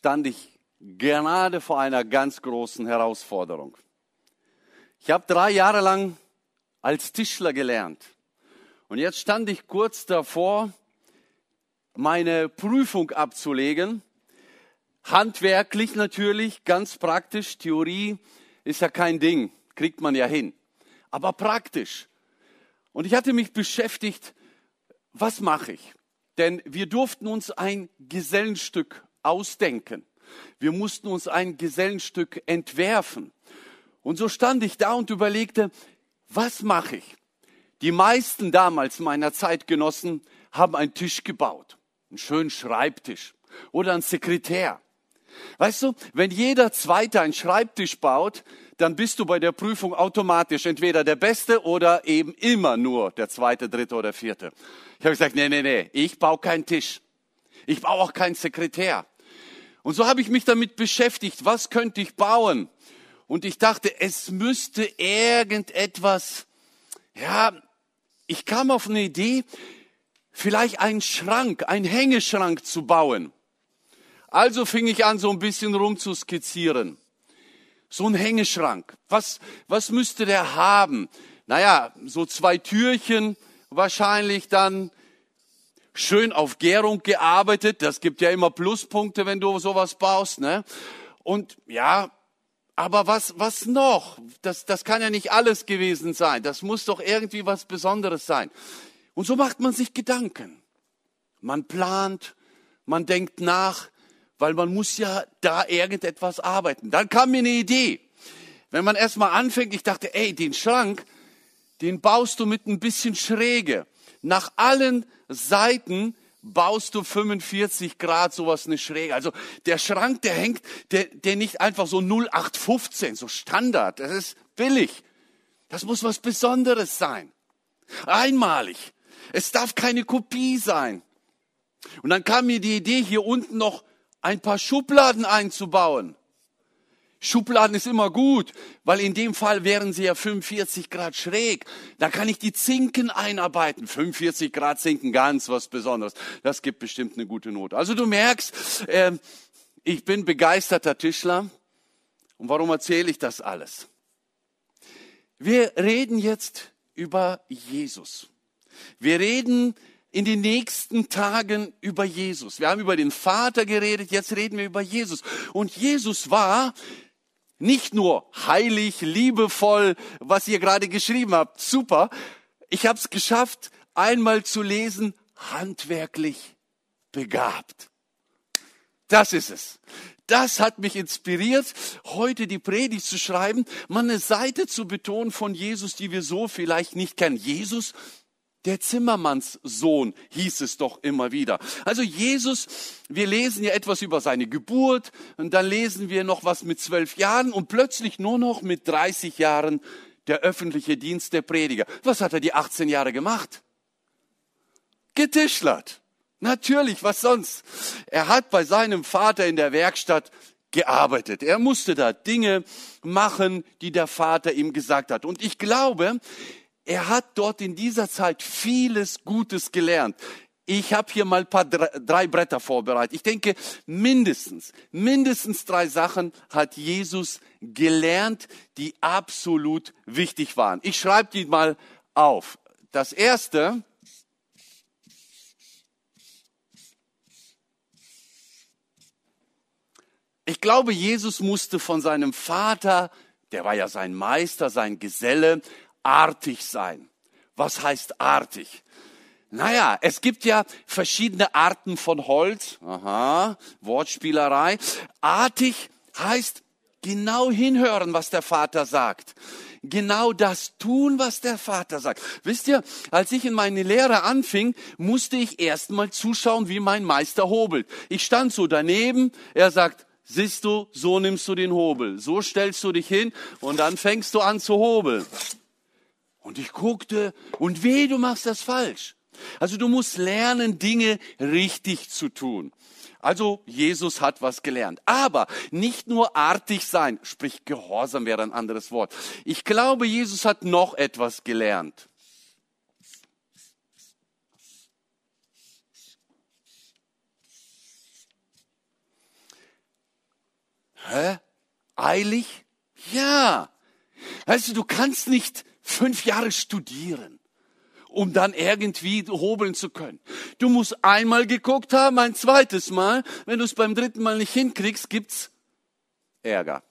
stand ich gerade vor einer ganz großen Herausforderung. Ich habe drei Jahre lang als Tischler gelernt. Und jetzt stand ich kurz davor, meine Prüfung abzulegen. Handwerklich natürlich, ganz praktisch. Theorie ist ja kein Ding, kriegt man ja hin. Aber praktisch. Und ich hatte mich beschäftigt, was mache ich? Denn wir durften uns ein Gesellenstück ausdenken. Wir mussten uns ein Gesellenstück entwerfen. Und so stand ich da und überlegte, was mache ich? Die meisten damals meiner Zeitgenossen haben einen Tisch gebaut, einen schönen Schreibtisch oder einen Sekretär. Weißt du, wenn jeder Zweite einen Schreibtisch baut, dann bist du bei der Prüfung automatisch entweder der Beste oder eben immer nur der Zweite, Dritte oder Vierte. Ich habe gesagt, nee, nee, nee, ich baue keinen Tisch. Ich baue auch keinen Sekretär. Und so habe ich mich damit beschäftigt, was könnte ich bauen? Und ich dachte, es müsste irgendetwas, ja, ich kam auf eine Idee, vielleicht einen Schrank, einen Hängeschrank zu bauen. Also fing ich an, so ein bisschen rumzuskizzieren. So ein Hängeschrank. Was, was müsste der haben? Naja, so zwei Türchen, wahrscheinlich dann schön auf Gärung gearbeitet. Das gibt ja immer Pluspunkte, wenn du sowas baust, ne? Und ja, aber was, was noch? Das, das kann ja nicht alles gewesen sein. Das muss doch irgendwie was Besonderes sein. Und so macht man sich Gedanken. Man plant, man denkt nach, weil man muss ja da irgendetwas arbeiten. Dann kam mir eine Idee. Wenn man erstmal anfängt, ich dachte, ey, den Schrank, den baust du mit ein bisschen Schräge. Nach allen Seiten baust du 45 Grad sowas eine Schräge. Also der Schrank, der hängt, der, der nicht einfach so 0815, so Standard. Das ist billig. Das muss was Besonderes sein. Einmalig. Es darf keine Kopie sein. Und dann kam mir die Idee, hier unten noch ein paar Schubladen einzubauen. Schubladen ist immer gut, weil in dem Fall wären sie ja 45 Grad schräg. Da kann ich die Zinken einarbeiten. 45 Grad Zinken, ganz was Besonderes. Das gibt bestimmt eine gute Note. Also du merkst, äh, ich bin begeisterter Tischler. Und warum erzähle ich das alles? Wir reden jetzt über Jesus. Wir reden in den nächsten Tagen über Jesus. Wir haben über den Vater geredet, jetzt reden wir über Jesus. Und Jesus war nicht nur heilig, liebevoll, was ihr gerade geschrieben habt, super. Ich habe es geschafft, einmal zu lesen, handwerklich begabt. Das ist es. Das hat mich inspiriert, heute die Predigt zu schreiben, mal eine Seite zu betonen von Jesus, die wir so vielleicht nicht kennen. Jesus der Zimmermannssohn hieß es doch immer wieder. Also Jesus, wir lesen ja etwas über seine Geburt und dann lesen wir noch was mit zwölf Jahren und plötzlich nur noch mit 30 Jahren der öffentliche Dienst der Prediger. Was hat er die 18 Jahre gemacht? Getischlert. Natürlich, was sonst? Er hat bei seinem Vater in der Werkstatt gearbeitet. Er musste da Dinge machen, die der Vater ihm gesagt hat. Und ich glaube, er hat dort in dieser Zeit vieles Gutes gelernt. Ich habe hier mal ein paar drei Bretter vorbereitet. Ich denke, mindestens, mindestens drei Sachen hat Jesus gelernt, die absolut wichtig waren. Ich schreibe die mal auf. Das erste, ich glaube, Jesus musste von seinem Vater, der war ja sein Meister, sein Geselle, artig sein. Was heißt artig? Naja, es gibt ja verschiedene Arten von Holz. Aha, Wortspielerei. Artig heißt genau hinhören, was der Vater sagt. genau das tun, was der Vater sagt. Wisst ihr, als ich in meine Lehre anfing, musste ich erst mal zuschauen, wie mein Meister hobelt. Ich stand so daneben, er sagt, siehst du, so nimmst du den Hobel, so stellst du dich hin und dann fängst du an zu hobeln. Und ich guckte, und weh, du machst das falsch. Also du musst lernen, Dinge richtig zu tun. Also Jesus hat was gelernt. Aber nicht nur artig sein, sprich Gehorsam wäre ein anderes Wort. Ich glaube, Jesus hat noch etwas gelernt. Hä? Eilig? Ja. Weißt du, du kannst nicht fünf Jahre studieren um dann irgendwie hobeln zu können. Du musst einmal geguckt haben, ein zweites Mal. Wenn du es beim dritten Mal nicht hinkriegst, gibt's Ärger.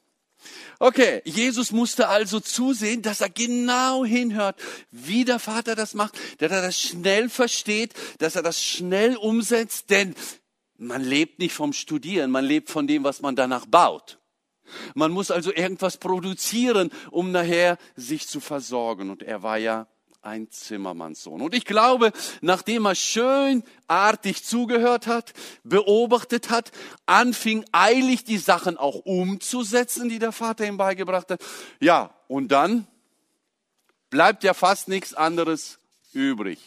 Okay, Jesus musste also zusehen, dass er genau hinhört, wie der Vater das macht, dass er das schnell versteht, dass er das schnell umsetzt, denn man lebt nicht vom Studieren, man lebt von dem, was man danach baut. Man muss also irgendwas produzieren, um nachher sich zu versorgen. Und er war ja ein Zimmermannssohn. Und ich glaube, nachdem er schön artig zugehört hat, beobachtet hat, anfing eilig die Sachen auch umzusetzen, die der Vater ihm beigebracht hat. Ja, und dann bleibt ja fast nichts anderes übrig.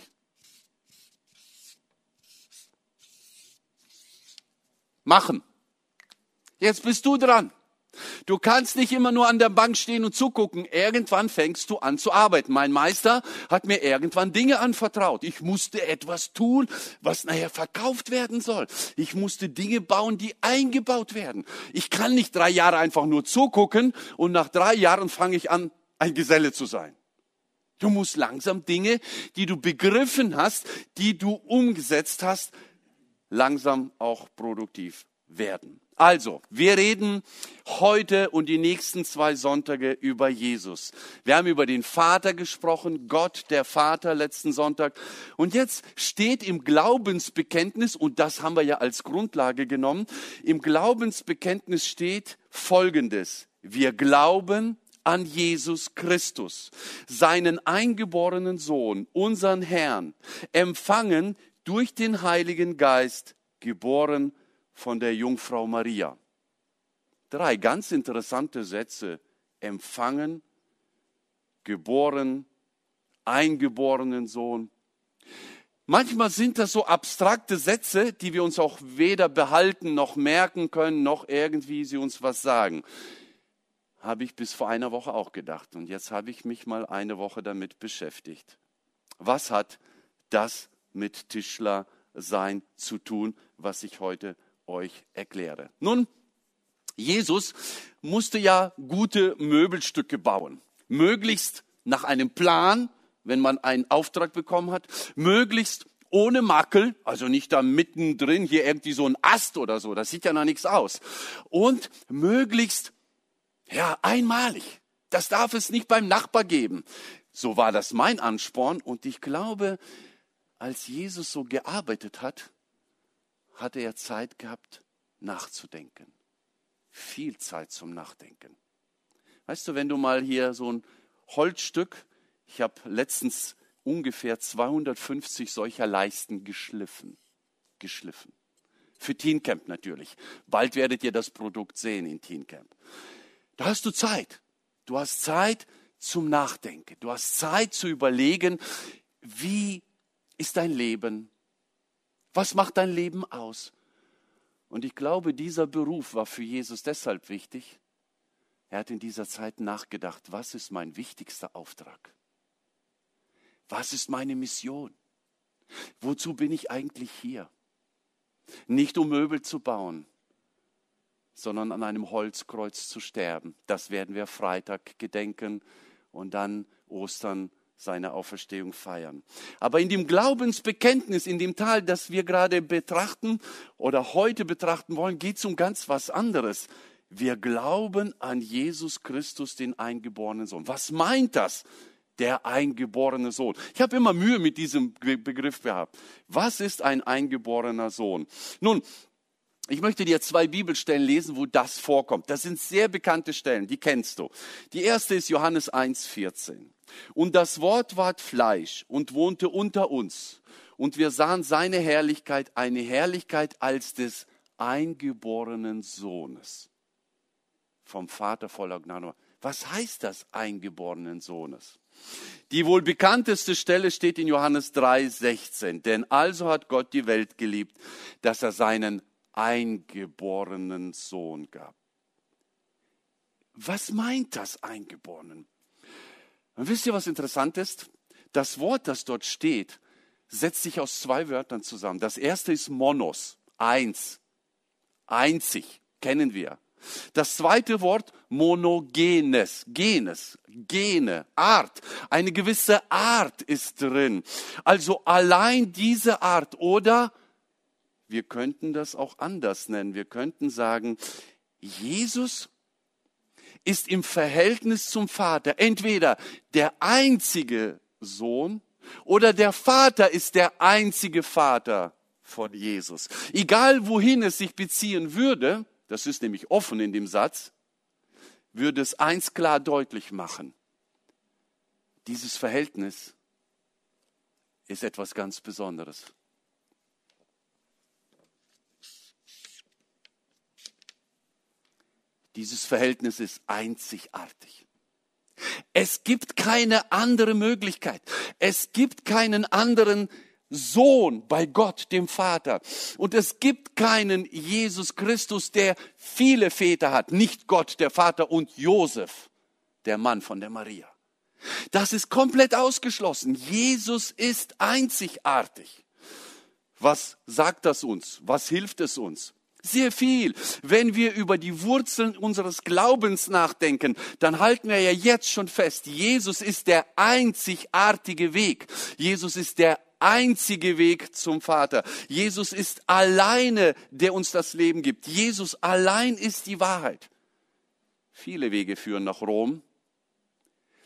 Machen. Jetzt bist du dran. Du kannst nicht immer nur an der Bank stehen und zugucken. Irgendwann fängst du an zu arbeiten. Mein Meister hat mir irgendwann Dinge anvertraut. Ich musste etwas tun, was nachher verkauft werden soll. Ich musste Dinge bauen, die eingebaut werden. Ich kann nicht drei Jahre einfach nur zugucken und nach drei Jahren fange ich an, ein Geselle zu sein. Du musst langsam Dinge, die du begriffen hast, die du umgesetzt hast, langsam auch produktiv werden. Also, wir reden heute und die nächsten zwei Sonntage über Jesus. Wir haben über den Vater gesprochen, Gott, der Vater, letzten Sonntag. Und jetzt steht im Glaubensbekenntnis, und das haben wir ja als Grundlage genommen, im Glaubensbekenntnis steht Folgendes. Wir glauben an Jesus Christus, seinen eingeborenen Sohn, unseren Herrn, empfangen durch den Heiligen Geist, geboren von der Jungfrau Maria. Drei ganz interessante Sätze. Empfangen, geboren, eingeborenen Sohn. Manchmal sind das so abstrakte Sätze, die wir uns auch weder behalten noch merken können, noch irgendwie sie uns was sagen. Habe ich bis vor einer Woche auch gedacht. Und jetzt habe ich mich mal eine Woche damit beschäftigt. Was hat das mit Tischler sein zu tun, was ich heute euch erkläre. Nun, Jesus musste ja gute Möbelstücke bauen. Möglichst nach einem Plan, wenn man einen Auftrag bekommen hat, möglichst ohne Makel, also nicht da mittendrin hier irgendwie so ein Ast oder so, das sieht ja noch nichts aus. Und möglichst, ja, einmalig. Das darf es nicht beim Nachbar geben. So war das mein Ansporn und ich glaube, als Jesus so gearbeitet hat, hatte er Zeit gehabt, nachzudenken. Viel Zeit zum Nachdenken. Weißt du, wenn du mal hier so ein Holzstück, ich habe letztens ungefähr 250 solcher Leisten geschliffen, geschliffen. Für Teen Camp natürlich. Bald werdet ihr das Produkt sehen in Teen Camp. Da hast du Zeit. Du hast Zeit zum Nachdenken. Du hast Zeit zu überlegen, wie ist dein Leben? Was macht dein Leben aus? Und ich glaube, dieser Beruf war für Jesus deshalb wichtig. Er hat in dieser Zeit nachgedacht, was ist mein wichtigster Auftrag? Was ist meine Mission? Wozu bin ich eigentlich hier? Nicht um Möbel zu bauen, sondern an einem Holzkreuz zu sterben. Das werden wir Freitag gedenken und dann Ostern seine Auferstehung feiern. Aber in dem Glaubensbekenntnis, in dem Teil, das wir gerade betrachten oder heute betrachten wollen, geht es um ganz was anderes. Wir glauben an Jesus Christus, den eingeborenen Sohn. Was meint das? Der eingeborene Sohn. Ich habe immer Mühe mit diesem Begriff gehabt. Was ist ein eingeborener Sohn? Nun, Ich möchte dir zwei Bibelstellen lesen, wo das vorkommt. Das sind sehr bekannte Stellen, die kennst du. Die erste ist Johannes 1,14. Und das Wort ward Fleisch und wohnte unter uns. Und wir sahen seine Herrlichkeit, eine Herrlichkeit als des eingeborenen Sohnes. Vom Vater voller Gnade. Was heißt das eingeborenen Sohnes? Die wohl bekannteste Stelle steht in Johannes 3,16. Denn also hat Gott die Welt geliebt, dass er seinen eingeborenen Sohn gab. Was meint das Eingeborenen? Und wisst ihr, was interessant ist? Das Wort, das dort steht, setzt sich aus zwei Wörtern zusammen. Das erste ist Monos, eins, einzig, kennen wir. Das zweite Wort monogenes, genes, Gene, Art. Eine gewisse Art ist drin. Also allein diese Art oder wir könnten das auch anders nennen. Wir könnten sagen, Jesus ist im Verhältnis zum Vater entweder der einzige Sohn oder der Vater ist der einzige Vater von Jesus. Egal wohin es sich beziehen würde, das ist nämlich offen in dem Satz, würde es eins klar deutlich machen. Dieses Verhältnis ist etwas ganz Besonderes. Dieses Verhältnis ist einzigartig. Es gibt keine andere Möglichkeit. Es gibt keinen anderen Sohn bei Gott, dem Vater. Und es gibt keinen Jesus Christus, der viele Väter hat. Nicht Gott, der Vater und Josef, der Mann von der Maria. Das ist komplett ausgeschlossen. Jesus ist einzigartig. Was sagt das uns? Was hilft es uns? Sehr viel. Wenn wir über die Wurzeln unseres Glaubens nachdenken, dann halten wir ja jetzt schon fest, Jesus ist der einzigartige Weg. Jesus ist der einzige Weg zum Vater. Jesus ist alleine, der uns das Leben gibt. Jesus allein ist die Wahrheit. Viele Wege führen nach Rom.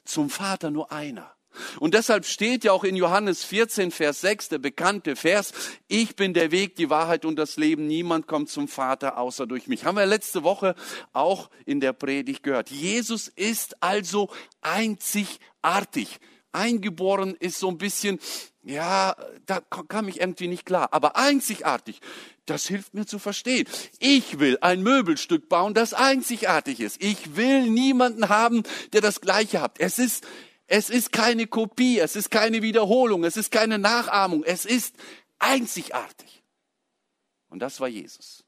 Zum Vater nur einer. Und deshalb steht ja auch in Johannes 14, Vers 6, der bekannte Vers, ich bin der Weg, die Wahrheit und das Leben. Niemand kommt zum Vater außer durch mich. Haben wir letzte Woche auch in der Predigt gehört. Jesus ist also einzigartig. Eingeboren ist so ein bisschen, ja, da kam ich irgendwie nicht klar. Aber einzigartig, das hilft mir zu verstehen. Ich will ein Möbelstück bauen, das einzigartig ist. Ich will niemanden haben, der das Gleiche hat. Es ist, es ist keine Kopie, es ist keine Wiederholung, es ist keine Nachahmung, es ist einzigartig. Und das war Jesus.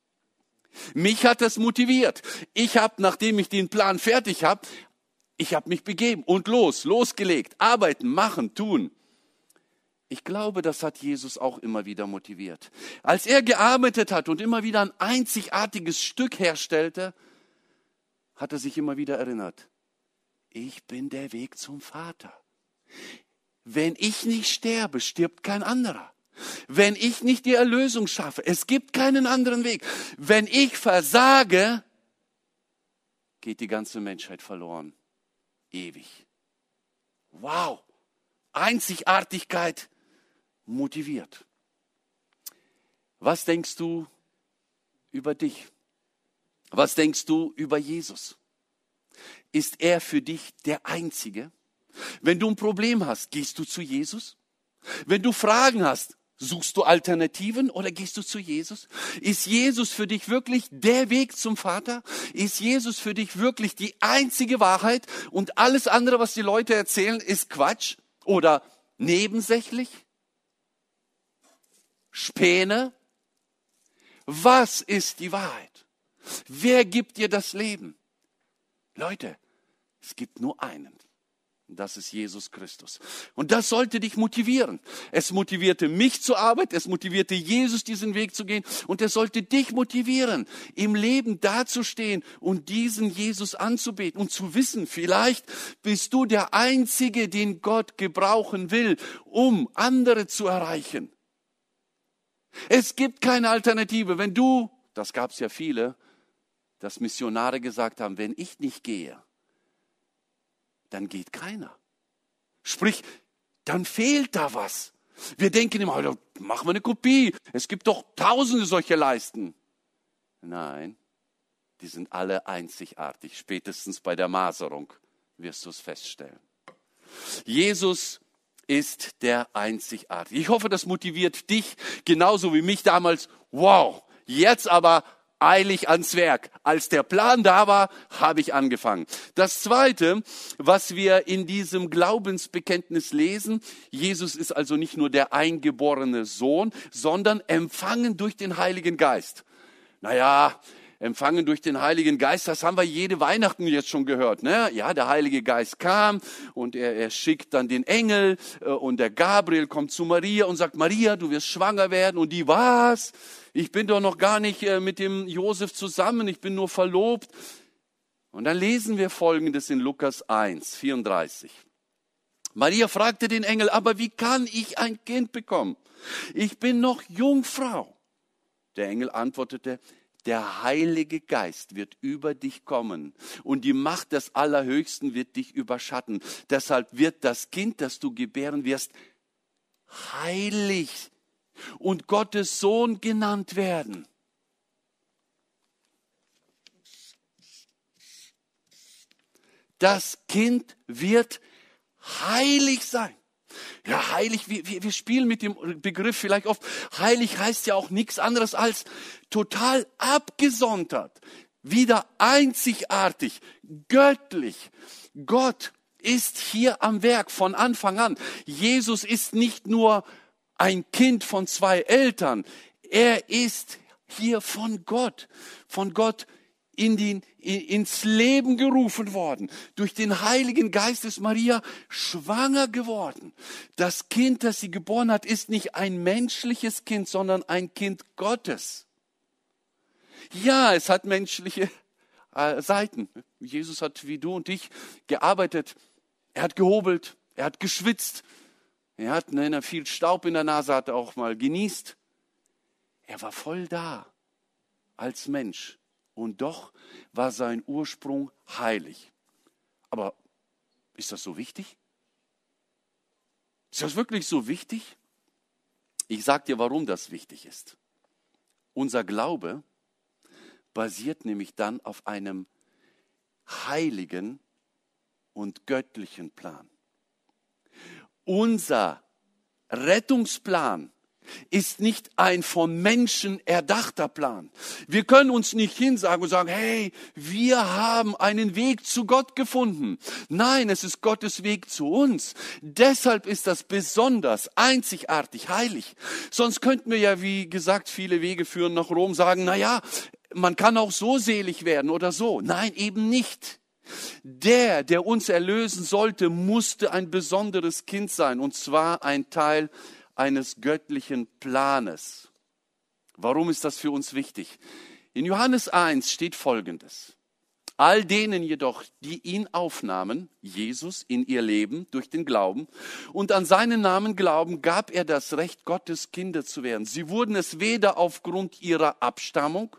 Mich hat das motiviert. Ich habe, nachdem ich den Plan fertig habe, ich habe mich begeben und los, losgelegt, arbeiten, machen, tun. Ich glaube, das hat Jesus auch immer wieder motiviert. Als er gearbeitet hat und immer wieder ein einzigartiges Stück herstellte, hat er sich immer wieder erinnert. Ich bin der Weg zum Vater. Wenn ich nicht sterbe, stirbt kein anderer. Wenn ich nicht die Erlösung schaffe, es gibt keinen anderen Weg. Wenn ich versage, geht die ganze Menschheit verloren. Ewig. Wow. Einzigartigkeit motiviert. Was denkst du über dich? Was denkst du über Jesus? Ist er für dich der Einzige? Wenn du ein Problem hast, gehst du zu Jesus? Wenn du Fragen hast, suchst du Alternativen oder gehst du zu Jesus? Ist Jesus für dich wirklich der Weg zum Vater? Ist Jesus für dich wirklich die einzige Wahrheit und alles andere, was die Leute erzählen, ist Quatsch oder nebensächlich? Späne? Was ist die Wahrheit? Wer gibt dir das Leben? Leute, es gibt nur einen. Das ist Jesus Christus. Und das sollte dich motivieren. Es motivierte mich zur Arbeit, es motivierte Jesus, diesen Weg zu gehen. Und es sollte dich motivieren, im Leben dazustehen und diesen Jesus anzubeten und zu wissen, vielleicht bist du der Einzige, den Gott gebrauchen will, um andere zu erreichen. Es gibt keine Alternative. Wenn du, das gab es ja viele, dass Missionare gesagt haben, wenn ich nicht gehe, dann geht keiner. Sprich, dann fehlt da was. Wir denken immer, machen wir eine Kopie. Es gibt doch tausende solcher Leisten. Nein, die sind alle einzigartig. Spätestens bei der Maserung wirst du es feststellen. Jesus ist der einzigartige. Ich hoffe, das motiviert dich genauso wie mich damals. Wow, jetzt aber eilig ans Werk. Als der Plan da war, habe ich angefangen. Das Zweite, was wir in diesem Glaubensbekenntnis lesen, Jesus ist also nicht nur der eingeborene Sohn, sondern empfangen durch den Heiligen Geist. Naja, empfangen durch den Heiligen Geist, das haben wir jede Weihnachten jetzt schon gehört. Ne? Ja, der Heilige Geist kam und er, er schickt dann den Engel äh, und der Gabriel kommt zu Maria und sagt, Maria, du wirst schwanger werden. Und die, was? Ich bin doch noch gar nicht äh, mit dem Josef zusammen, ich bin nur verlobt. Und dann lesen wir Folgendes in Lukas 1, 34. Maria fragte den Engel, aber wie kann ich ein Kind bekommen? Ich bin noch Jungfrau. Der Engel antwortete, der Heilige Geist wird über dich kommen und die Macht des Allerhöchsten wird dich überschatten. Deshalb wird das Kind, das du gebären wirst, heilig und Gottes Sohn genannt werden. Das Kind wird heilig sein. Ja, heilig, wir, wir, spielen mit dem Begriff vielleicht oft. Heilig heißt ja auch nichts anderes als total abgesondert, wieder einzigartig, göttlich. Gott ist hier am Werk von Anfang an. Jesus ist nicht nur ein Kind von zwei Eltern, er ist hier von Gott, von Gott in den, ins Leben gerufen worden. Durch den Heiligen Geist ist Maria schwanger geworden. Das Kind, das sie geboren hat, ist nicht ein menschliches Kind, sondern ein Kind Gottes. Ja, es hat menschliche äh, Seiten. Jesus hat wie du und ich gearbeitet. Er hat gehobelt, er hat geschwitzt, er hat ne, viel Staub in der Nase, hat er auch mal genießt. Er war voll da als Mensch und doch war sein Ursprung heilig. Aber ist das so wichtig? Ist das wirklich so wichtig? Ich sage dir, warum das wichtig ist. Unser Glaube basiert nämlich dann auf einem heiligen und göttlichen Plan. Unser Rettungsplan ist nicht ein vom Menschen erdachter Plan. Wir können uns nicht hinsagen und sagen, hey, wir haben einen Weg zu Gott gefunden. Nein, es ist Gottes Weg zu uns. Deshalb ist das besonders, einzigartig, heilig. Sonst könnten wir ja, wie gesagt, viele Wege führen nach Rom, sagen, na ja, man kann auch so selig werden oder so. Nein, eben nicht. Der, der uns erlösen sollte, musste ein besonderes Kind sein, und zwar ein Teil eines göttlichen Planes. Warum ist das für uns wichtig? In Johannes 1 steht Folgendes. All denen jedoch, die ihn aufnahmen, Jesus, in ihr Leben durch den Glauben und an seinen Namen glauben, gab er das Recht, Gottes Kinder zu werden. Sie wurden es weder aufgrund ihrer Abstammung,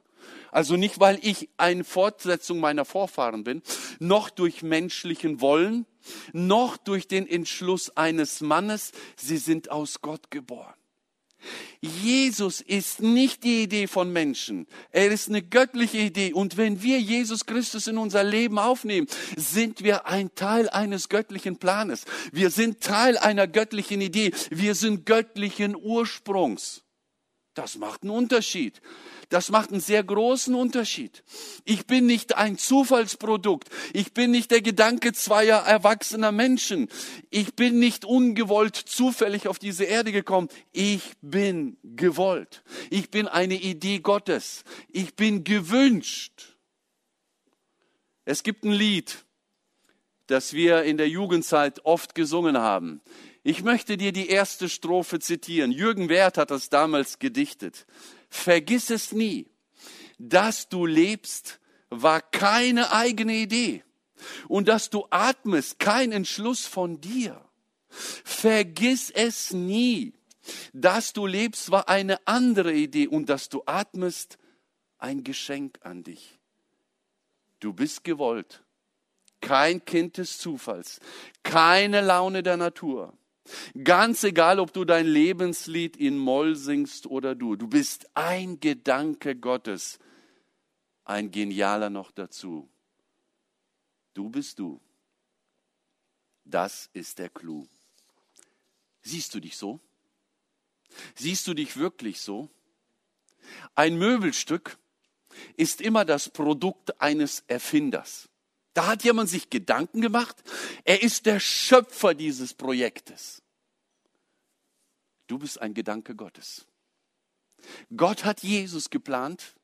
also nicht weil ich eine Fortsetzung meiner Vorfahren bin, noch durch menschlichen Wollen, noch durch den Entschluss eines Mannes, sie sind aus Gott geboren. Jesus ist nicht die Idee von Menschen. Er ist eine göttliche Idee. Und wenn wir Jesus Christus in unser Leben aufnehmen, sind wir ein Teil eines göttlichen Planes. Wir sind Teil einer göttlichen Idee. Wir sind göttlichen Ursprungs. Das macht einen Unterschied. Das macht einen sehr großen Unterschied. Ich bin nicht ein Zufallsprodukt. Ich bin nicht der Gedanke zweier erwachsener Menschen. Ich bin nicht ungewollt zufällig auf diese Erde gekommen. Ich bin gewollt. Ich bin eine Idee Gottes. Ich bin gewünscht. Es gibt ein Lied, das wir in der Jugendzeit oft gesungen haben. Ich möchte dir die erste Strophe zitieren. Jürgen Wert hat das damals gedichtet. Vergiss es nie. Dass du lebst, war keine eigene Idee. Und dass du atmest, kein Entschluss von dir. Vergiss es nie. Dass du lebst, war eine andere Idee. Und dass du atmest, ein Geschenk an dich. Du bist gewollt. Kein Kind des Zufalls. Keine Laune der Natur. Ganz egal, ob du dein Lebenslied in Moll singst oder du, du bist ein Gedanke Gottes, ein genialer noch dazu. Du bist du. Das ist der Clou. Siehst du dich so? Siehst du dich wirklich so? Ein Möbelstück ist immer das Produkt eines Erfinders. Da hat jemand sich Gedanken gemacht. Er ist der Schöpfer dieses Projektes. Du bist ein Gedanke Gottes. Gott hat Jesus geplant.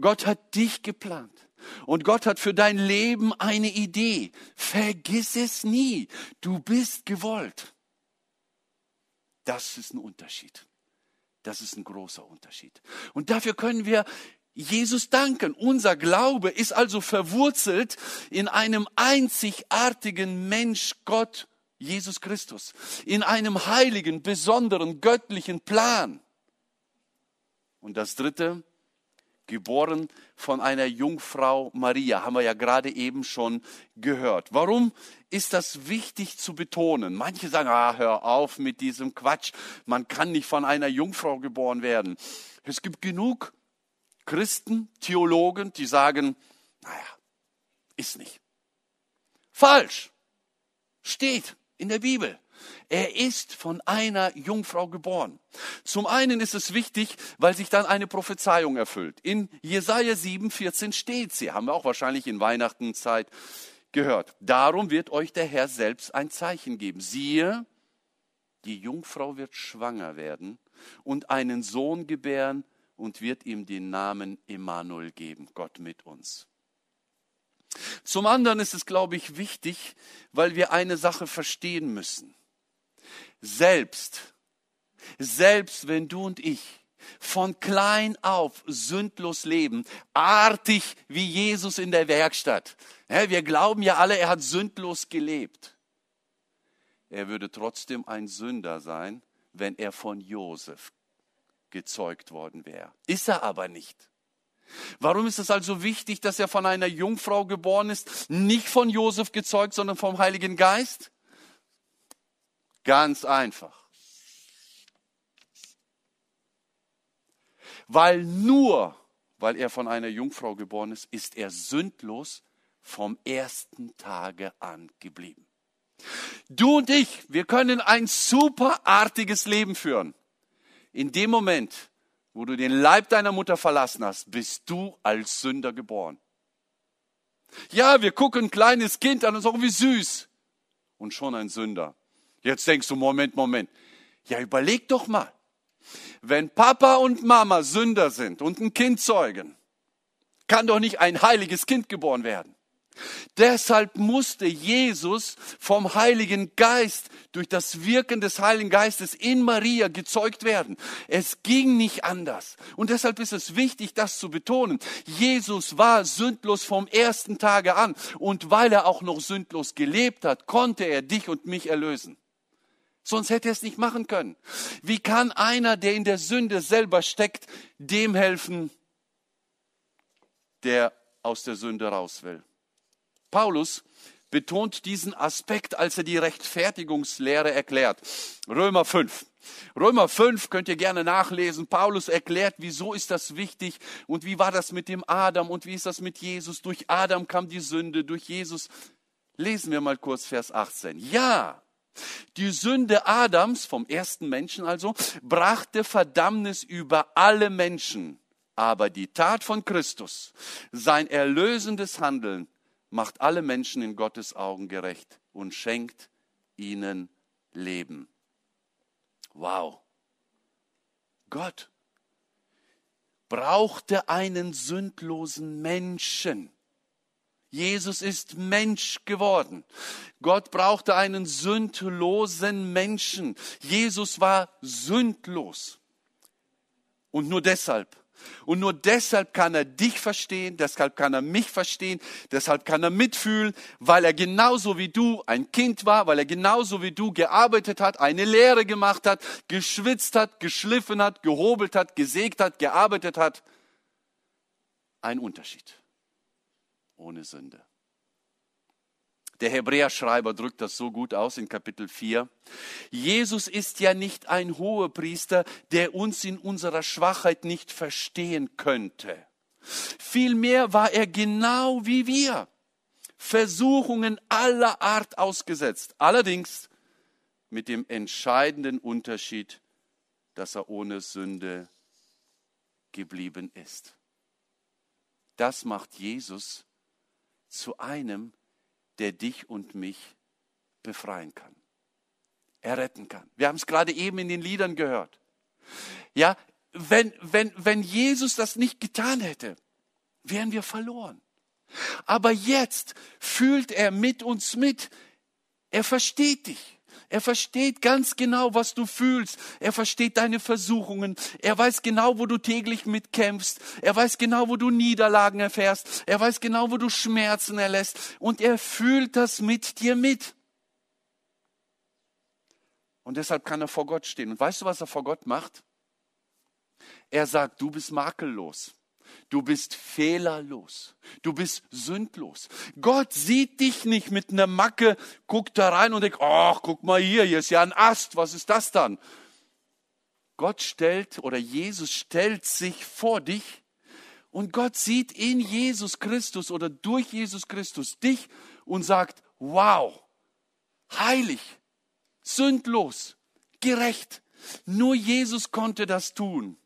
Gott hat dich geplant. Und Gott hat für dein Leben eine Idee. Vergiss es nie. Du bist gewollt. Das ist ein Unterschied. Das ist ein großer Unterschied. Und dafür können wir Jesus danken. Unser Glaube ist also verwurzelt in einem einzigartigen Mensch Gott, Jesus Christus, in einem heiligen, besonderen, göttlichen Plan. Und das Dritte, geboren von einer Jungfrau Maria, haben wir ja gerade eben schon gehört. Warum ist das wichtig zu betonen? Manche sagen, ah, hör auf mit diesem Quatsch, man kann nicht von einer Jungfrau geboren werden. Es gibt genug Christen, Theologen, die sagen, naja, ist nicht. Falsch. Steht in der Bibel. Er ist von einer Jungfrau geboren. Zum einen ist es wichtig, weil sich dann eine Prophezeiung erfüllt. In Jesaja 7, 14 steht sie. Haben wir auch wahrscheinlich in Weihnachtenzeit gehört. Darum wird euch der Herr selbst ein Zeichen geben. Siehe, die Jungfrau wird schwanger werden und einen Sohn gebären und wird ihm den Namen Emmanuel geben. Gott mit uns. Zum anderen ist es, glaube ich, wichtig, weil wir eine Sache verstehen müssen selbst, selbst wenn du und ich von klein auf sündlos leben, artig wie Jesus in der Werkstatt. Wir glauben ja alle, er hat sündlos gelebt. Er würde trotzdem ein Sünder sein, wenn er von Josef gezeugt worden wäre. Ist er aber nicht. Warum ist es also wichtig, dass er von einer Jungfrau geboren ist, nicht von Josef gezeugt, sondern vom Heiligen Geist? Ganz einfach. Weil nur, weil er von einer Jungfrau geboren ist, ist er sündlos vom ersten Tage an geblieben. Du und ich, wir können ein superartiges Leben führen. In dem Moment, wo du den Leib deiner Mutter verlassen hast, bist du als Sünder geboren. Ja, wir gucken ein kleines Kind an und sagen, wie süß. Und schon ein Sünder. Jetzt denkst du, Moment, Moment. Ja, überleg doch mal. Wenn Papa und Mama Sünder sind und ein Kind zeugen, kann doch nicht ein heiliges Kind geboren werden. Deshalb musste Jesus vom Heiligen Geist durch das Wirken des Heiligen Geistes in Maria gezeugt werden. Es ging nicht anders. Und deshalb ist es wichtig, das zu betonen. Jesus war sündlos vom ersten Tage an. Und weil er auch noch sündlos gelebt hat, konnte er dich und mich erlösen. Sonst hätte er es nicht machen können. Wie kann einer, der in der Sünde selber steckt, dem helfen, der aus der Sünde raus will? Paulus betont diesen Aspekt, als er die Rechtfertigungslehre erklärt. Römer 5. Römer 5 könnt ihr gerne nachlesen. Paulus erklärt, wieso ist das wichtig und wie war das mit dem Adam und wie ist das mit Jesus. Durch Adam kam die Sünde, durch Jesus. Lesen wir mal kurz Vers 18. Ja, die Sünde Adams, vom ersten Menschen also, brachte Verdammnis über alle Menschen. Aber die Tat von Christus, sein erlösendes Handeln, macht alle Menschen in Gottes Augen gerecht und schenkt ihnen Leben. Wow. Gott brauchte einen sündlosen Menschen Jesus ist Mensch geworden. Gott brauchte einen sündlosen Menschen. Jesus war sündlos. Und nur deshalb. Und nur deshalb kann er dich verstehen, deshalb kann er mich verstehen, deshalb kann er mitfühlen, weil er genauso wie du ein Kind war, weil er genauso wie du gearbeitet hat, eine Lehre gemacht hat, geschwitzt hat, geschliffen hat, gehobelt hat, gesägt hat, gearbeitet hat. Ein Unterschied ohne Sünde. Der Hebräerschreiber drückt das so gut aus in Kapitel 4. Jesus ist ja nicht ein Hohepriester, der uns in unserer Schwachheit nicht verstehen könnte. Vielmehr war er genau wie wir, Versuchungen aller Art ausgesetzt. Allerdings mit dem entscheidenden Unterschied, dass er ohne Sünde geblieben ist. Das macht Jesus zu einem, der dich und mich befreien kann. Er retten kann. Wir haben es gerade eben in den Liedern gehört. Ja, wenn, wenn, wenn Jesus das nicht getan hätte, wären wir verloren. Aber jetzt fühlt er mit uns mit. Er versteht dich. Er versteht ganz genau, was du fühlst. Er versteht deine Versuchungen. Er weiß genau, wo du täglich mitkämpfst. Er weiß genau, wo du Niederlagen erfährst. Er weiß genau, wo du Schmerzen erlässt. Und er fühlt das mit dir mit. Und deshalb kann er vor Gott stehen. Und weißt du, was er vor Gott macht? Er sagt, du bist makellos. Du bist fehlerlos. Du bist sündlos. Gott sieht dich nicht mit einer Macke, guckt da rein und denkt, ach, guck mal hier, hier ist ja ein Ast, was ist das dann? Gott stellt oder Jesus stellt sich vor dich und Gott sieht in Jesus Christus oder durch Jesus Christus dich und sagt, wow, heilig, sündlos, gerecht. Nur Jesus konnte das tun.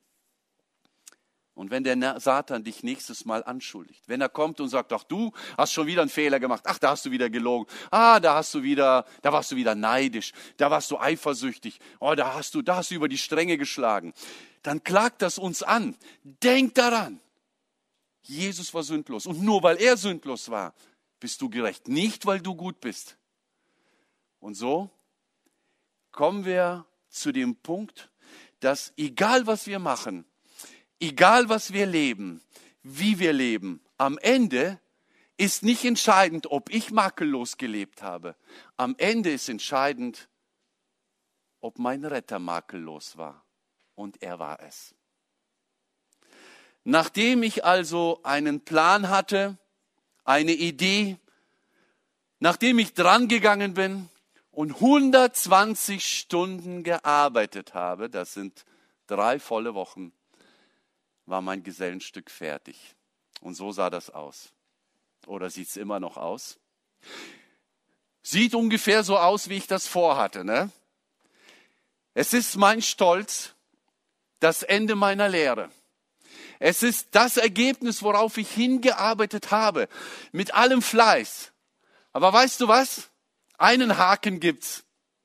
Und wenn der Satan dich nächstes Mal anschuldigt, wenn er kommt und sagt, ach du hast schon wieder einen Fehler gemacht, ach da hast du wieder gelogen, ah da hast du wieder, da warst du wieder neidisch, da warst du eifersüchtig, oh da hast du, da hast du über die Stränge geschlagen, dann klagt das uns an. Denk daran, Jesus war sündlos und nur weil er sündlos war, bist du gerecht, nicht weil du gut bist. Und so kommen wir zu dem Punkt, dass egal was wir machen, egal was wir leben, wie wir leben, am Ende ist nicht entscheidend, ob ich makellos gelebt habe. Am Ende ist entscheidend, ob mein Retter makellos war. Und er war es. Nachdem ich also einen Plan hatte, eine Idee, nachdem ich drangegangen bin und 120 Stunden gearbeitet habe, das sind drei volle Wochen, war mein Gesellenstück fertig. Und so sah das aus. Oder sieht es immer noch aus? Sieht ungefähr so aus, wie ich das vorhatte. Ne? Es ist mein Stolz, das Ende meiner Lehre. Es ist das Ergebnis, worauf ich hingearbeitet habe, mit allem Fleiß. Aber weißt du was? Einen Haken gibt's.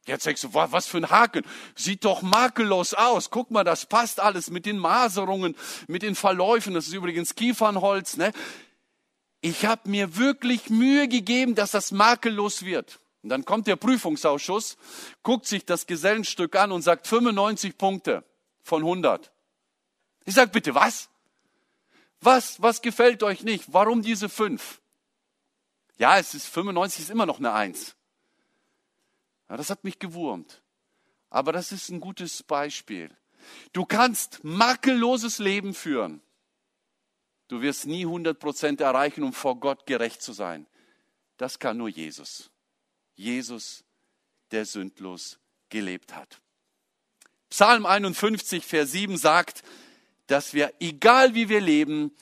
Jetzt denkst du, was für ein Haken. Sieht doch makellos aus. Guck mal, das passt alles mit den Maserungen, mit den Verläufen. Das ist übrigens Kiefernholz. Ne? Ich habe mir wirklich Mühe gegeben, dass das makellos wird. Und dann kommt der Prüfungsausschuss, guckt sich das Gesellenstück an und sagt 95 Punkte von 100. Ich sag bitte, was? Was, was gefällt euch nicht? Warum diese fünf? Ja, es ist 95 ist immer noch eine Eins. Ja, das hat mich gewurmt. Aber das ist ein gutes Beispiel. Du kannst makelloses Leben führen. Du wirst nie 100 Prozent erreichen, um vor Gott gerecht zu sein. Das kann nur Jesus. Jesus, der sündlos gelebt hat. Psalm 51, Vers 7 sagt, dass wir, egal wie wir leben,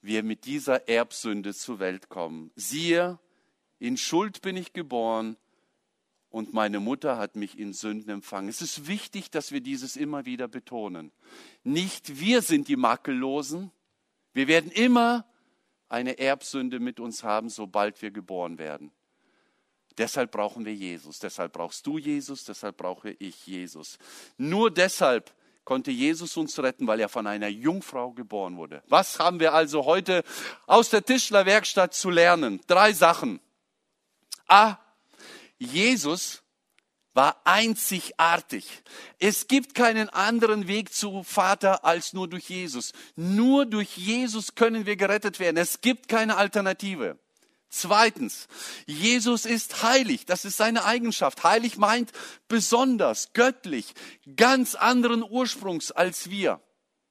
wir mit dieser Erbsünde zur Welt kommen. Siehe, in Schuld bin ich geboren und meine Mutter hat mich in Sünden empfangen. Es ist wichtig, dass wir dieses immer wieder betonen. Nicht wir sind die Makellosen. Wir werden immer eine Erbsünde mit uns haben, sobald wir geboren werden. Deshalb brauchen wir Jesus. Deshalb brauchst du Jesus. Deshalb brauche ich Jesus. Nur deshalb konnte Jesus uns retten, weil er von einer Jungfrau geboren wurde. Was haben wir also heute aus der Tischlerwerkstatt zu lernen? Drei Sachen. A. Jesus war einzigartig. Es gibt keinen anderen Weg zu Vater als nur durch Jesus. Nur durch Jesus können wir gerettet werden. Es gibt keine Alternative. Zweitens, Jesus ist heilig. Das ist seine Eigenschaft. Heilig meint besonders, göttlich, ganz anderen Ursprungs als wir.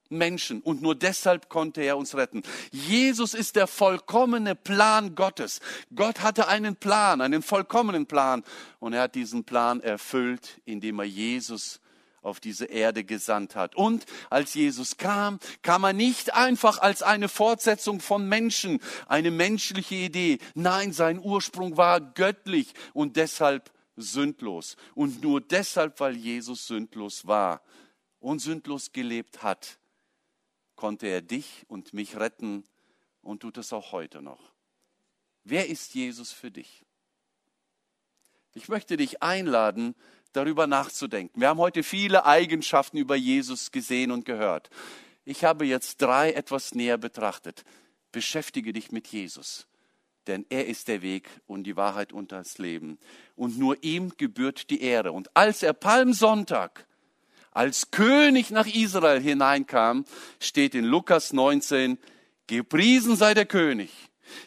Menschen und nur deshalb konnte er uns retten. Jesus ist der vollkommene Plan Gottes. Gott hatte einen Plan, einen vollkommenen Plan und er hat diesen Plan erfüllt, indem er Jesus auf diese Erde gesandt hat. Und als Jesus kam, kam er nicht einfach als eine Fortsetzung von Menschen, eine menschliche Idee. Nein, sein Ursprung war göttlich und deshalb sündlos. Und nur deshalb, weil Jesus sündlos war und sündlos gelebt hat, konnte er dich und mich retten und tut es auch heute noch. Wer ist Jesus für dich? Ich möchte dich einladen, darüber nachzudenken. Wir haben heute viele Eigenschaften über Jesus gesehen und gehört. Ich habe jetzt drei etwas näher betrachtet. Beschäftige dich mit Jesus, denn er ist der Weg und die Wahrheit und das Leben. Und nur ihm gebührt die Ehre. Und als er Palmsonntag als König nach Israel hineinkam, steht in Lukas 19, gepriesen sei der König,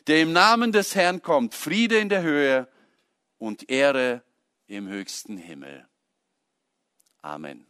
der im Namen des Herrn kommt, Friede in der Höhe und Ehre im höchsten Himmel. Amen.